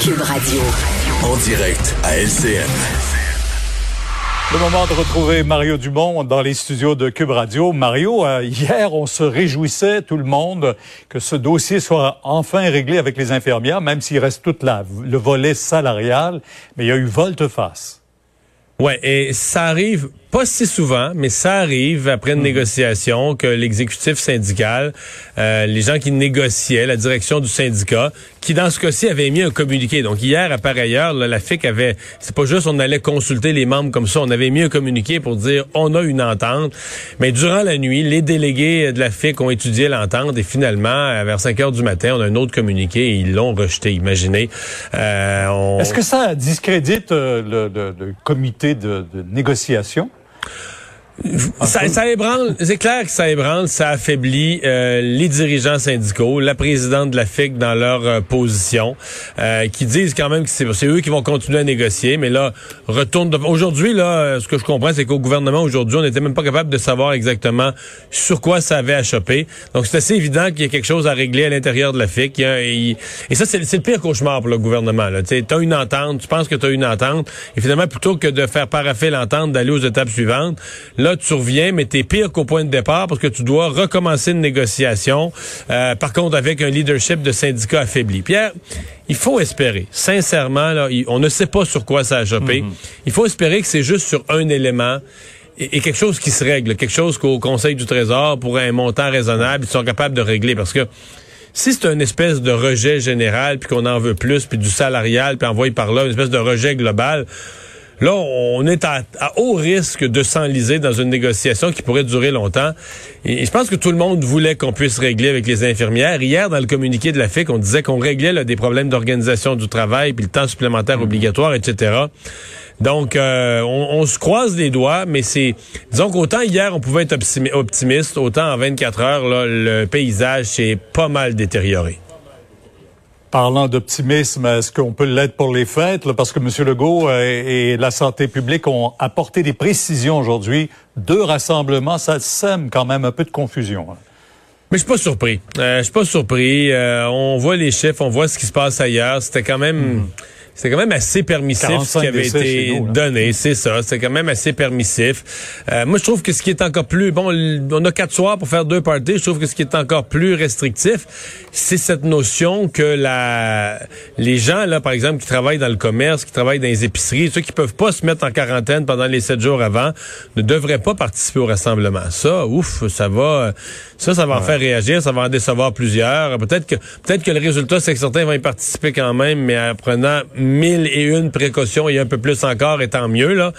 Cube Radio. En direct à LCN. Le moment de retrouver Mario Dumont dans les studios de Cube Radio. Mario, euh, hier, on se réjouissait, tout le monde, que ce dossier soit enfin réglé avec les infirmières, même s'il reste tout la, le volet salarial. Mais il y a eu volte-face. Ouais, et ça arrive pas si souvent, mais ça arrive après une négociation que l'exécutif syndical, euh, les gens qui négociaient, la direction du syndicat, qui dans ce cas-ci avait mis un communiqué. Donc hier, à pareille heure, la FIC avait, c'est pas juste on allait consulter les membres comme ça, on avait mis un communiqué pour dire on a une entente. Mais durant la nuit, les délégués de la FIC ont étudié l'entente et finalement, vers 5 heures du matin, on a un autre communiqué et ils l'ont rejeté. Imaginez. Euh, Est-ce que ça discrédite euh, le, le, le, comité de, de négociation? Ça, ça, ébranle, c'est clair que ça ébranle, ça affaiblit euh, les dirigeants syndicaux, la présidente de la FIC dans leur euh, position, euh, qui disent quand même que c'est eux qui vont continuer à négocier, mais là, retourne aujourd'hui, là, ce que je comprends, c'est qu'au gouvernement, aujourd'hui, on n'était même pas capable de savoir exactement sur quoi ça avait à choper. Donc, c'est assez évident qu'il y a quelque chose à régler à l'intérieur de la FIC. et, ça, c'est le pire cauchemar pour le gouvernement. Tu as une entente, tu penses que tu as une entente, et finalement, plutôt que de faire paraffer l'entente, d'aller aux étapes suivantes, là, tu reviens, mais t'es pire qu'au point de départ parce que tu dois recommencer une négociation. Euh, par contre, avec un leadership de syndicat affaibli. Pierre, il faut espérer, sincèrement, là, on ne sait pas sur quoi ça a chopé. Mhm. Il faut espérer que c'est juste sur un élément et, quelque chose qui se règle, quelque chose qu'au Conseil du Trésor, pour un montant raisonnable, ils sont capables de régler. Parce que si c'est une espèce de rejet général, puis qu'on en veut plus, puis du salarial, puis envoyé par là, une espèce de rejet global, Là, on est à, haut risque de s'enliser dans une négociation qui pourrait durer longtemps. Et, je pense que tout le monde voulait qu'on puisse régler avec les infirmières. Hier, dans le communiqué de la FIC, on disait qu'on réglait des problèmes d'organisation du travail, puis le temps supplémentaire obligatoire, etc. Donc, euh, on, se croise les doigts, mais c'est... Disons qu'autant hier, on pouvait être optimiste, autant en 24 heures, là, le paysage s'est pas mal détérioré. Parlant d'optimisme, est-ce qu'on peut l'être pour les fêtes? parce que M. Legault euh, et la santé publique ont apporté des précisions aujourd'hui. Deux rassemblements, ça sème quand même un peu de confusion. Hein. Mais je suis pas surpris. Euh, je suis pas surpris. Euh, on voit les chiffres, on voit ce qui se passe ailleurs. C'était quand même... Hmm. C'est quand même assez permissif ce qui avait été donné, c'est ça. C'est quand même assez permissif. Euh, moi, je trouve que ce qui est encore plus bon, on a quatre soirs pour faire deux parties. Je trouve que ce qui est encore plus restrictif, c'est cette notion que la, les gens là, par exemple, qui travaillent dans le commerce, qui travaillent dans les épiceries, ceux qui peuvent pas se mettre en quarantaine pendant les sept jours avant, ne devraient pas participer au rassemblement. Ça, ouf, ça va, ça, ça va en faire réagir, ça va en décevoir plusieurs. Peut-être que, peut-être que le résultat, c'est que certains vont y participer quand même, mais en prenant mille et une précautions et un peu plus encore, et tant mieux là.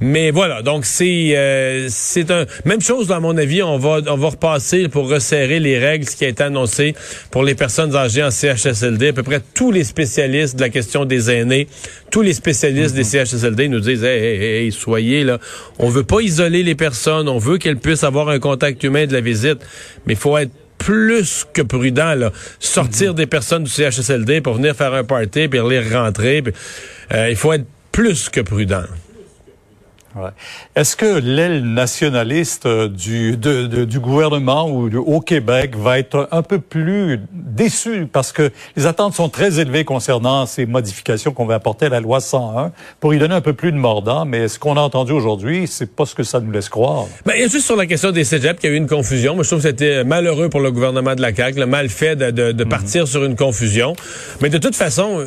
Mais voilà, donc c'est euh, c'est un même chose à mon avis. On va on va repasser pour resserrer les règles, qui a été annoncé pour les personnes âgées en CHSLD. À peu près tous les spécialistes de la question des aînés, tous les spécialistes des CHSLD nous disent hey, hey, hey, soyez là, on veut pas isoler les personnes, on veut qu'elles puissent avoir un contact humain de la visite, mais il faut être plus que prudent. Là. Sortir mhm. des personnes du CHSLD pour venir faire un party puis les rentrer. Euh, il faut être plus que prudent. Ouais. Est-ce que l'aile nationaliste euh, du, du gouvernement ou au Québec va être un peu plus déçue parce que les attentes sont très élevées concernant ces modifications qu'on va apporter à la loi 101 pour y donner un peu plus de mordant, mais ce qu'on a entendu aujourd'hui, c'est pas ce que ça nous laisse croire. Ben, juste sur la question des cégeps, qu'il y a eu une confusion. Moi, je trouve que c'était malheureux pour le gouvernement de la CAQ, le mal fait de, de, de mhm. partir sur une confusion. Mais de toute façon,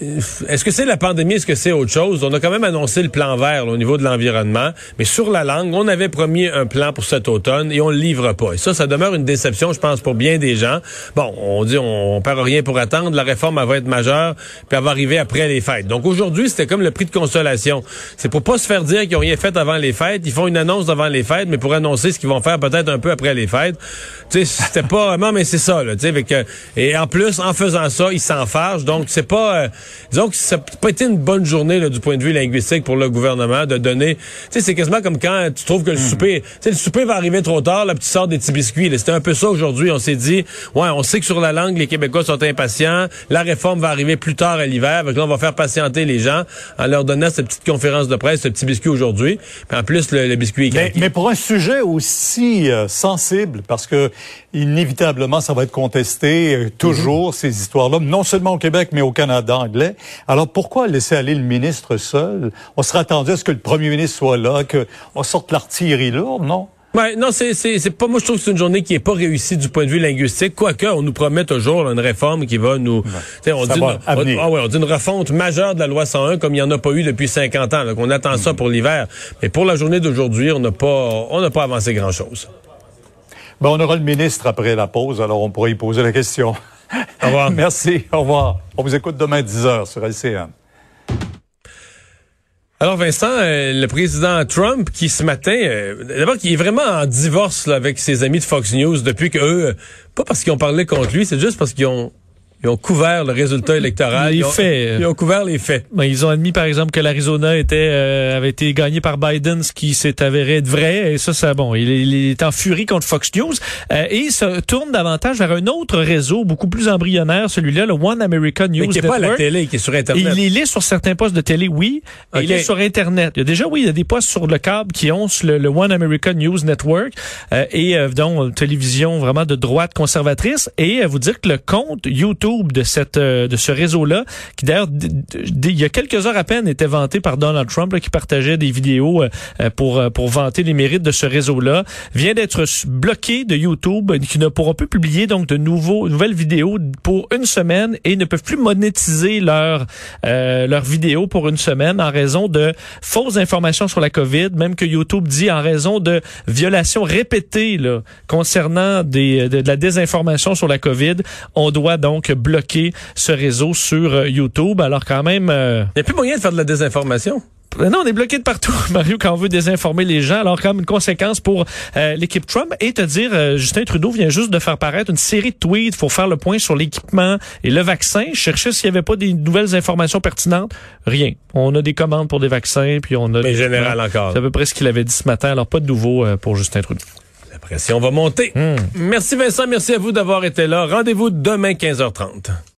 est-ce que c'est la pandémie, est-ce que c'est autre chose? On a quand même annoncé le plan vert au niveau de l'environnement, mais sur la langue, on avait promis un plan pour cet automne et on le livre pas. Et ça, ça demeure une déception, je pense, pour bien des gens. Bon, on dit on, on perd rien pour attendre, la réforme elle va être majeure, puis elle va arriver après les fêtes. Donc aujourd'hui, c'était comme le prix de consolation. C'est pour pas se faire dire qu'ils ont rien fait avant les fêtes. Ils font une annonce avant les fêtes, mais pour annoncer ce qu'ils vont faire peut-être un peu après les fêtes. Tu sais, c'était pas vraiment, mais c'est ça, là. Tu sais, et en plus, en faisant ça, ils s'en fâchent. Donc c'est pas, euh, disons que ça n'a pas été une bonne journée là, du point de vue linguistique pour le gouvernement de donner. Tu sais, c'est quasiment comme quand tu trouves que le hmm. souper, tu sais, le souper va arriver trop tard, là, puis tu sors des petits biscuits. C'était un peu ça aujourd'hui. On s'est dit, ouais, on sait que sur la langue, les Québécois sont impatients. La réforme va arriver plus tard à l'hiver. Donc là, on va faire patienter les gens en leur donnant cette petite conférence de presse, ce petit biscuit aujourd'hui. En plus, le, biscuit est mais, mais, pour un sujet aussi euh, sensible, parce que inévitablement, ça va être contesté euh, toujours, mhm. ces histoires-là, non seulement au Québec, mais au Canada anglais. Alors pourquoi laisser aller le ministre seul? On serait attendu à ce que le premier ministre soit là, qu'on sorte l'artillerie lourde, non? Ouais, non, c'est c'est pas moi je trouve que c'est une journée qui est pas réussie du point de vue linguistique, quoique on nous promet toujours une réforme qui va nous on dit une, ah ouais, on dit une refonte majeure de la loi 101 comme il y en a pas eu depuis 50 ans. Donc on attend ça pour l'hiver, mais pour la journée d'aujourd'hui, on n'a pas on n'a pas avancé grand-chose. Ben, on aura le ministre après la pause, alors on pourra y poser la question. Au revoir. Merci, au revoir. On vous écoute demain à 10h sur LCN. Alors Vincent, euh, le président Trump qui ce matin, euh, d'abord qui est vraiment en divorce avec ses amis de Fox News depuis que eux, euh, pas parce qu'ils ont parlé contre lui, c'est juste parce qu'ils ont ils ont couvert le résultat électoral. Les faits. Ils ont couvert les faits. Ben, ils ont admis, par exemple, que l'Arizona était euh, avait été gagné par Biden, ce qui s'est avéré être vrai. Et ça, c'est bon. Il, il, est en furie contre Fox News euh, et il se tourne davantage vers un autre réseau beaucoup plus embryonnaire, celui-là, le One American News Mais qui n'est pas à la télé, qui est sur Internet. Il, est sur certains postes de télé, oui. il est sur Internet. Il y a déjà, oui, il y a des postes sur le câble qui ont le, One American News Network euh, et euh, donc télévision vraiment de droite conservatrice. Et vous dire que le compte YouTube de cette de ce réseau-là, qui d'ailleurs, il y a quelques heures à peine, était vanté par Donald Trump, qui partageait des vidéos euh, pour, euh, pour vanter les mérites de ce réseau-là, vient d'être bloqué de YouTube, qui ne pourront plus publier donc de nouveaux, nouvelles vidéos pour une semaine et ne peuvent plus monétiser leurs euh, leurs vidéos pour une semaine en raison de fausses informations sur la COVID, même que YouTube dit en raison de violations répétées là, concernant des, de, de la désinformation sur la COVID, on doit donc bloquer ce réseau sur euh, YouTube. Alors quand même... Euh, Il n'y a plus moyen de faire de la désinformation. Ben non, on est bloqué de partout, Mario, quand on veut désinformer les gens. Alors, quand même, une conséquence pour euh, l'équipe Trump. Et te dire, Justin Trudeau vient juste de faire paraître une série de tweets pour faire le point sur l'équipement et le vaccin. Chercher s'il n'y avait pas des nouvelles informations pertinentes. Rien. On a des commandes pour des vaccins, puis on a... Mais général encore. C'est à peu près ce qu'il avait dit ce matin. Alors, pas de nouveau pour Justin Trudeau. La pression va monter. Hmm. Merci Vincent, merci à vous d'avoir été là. Rendez-vous demain 15h30.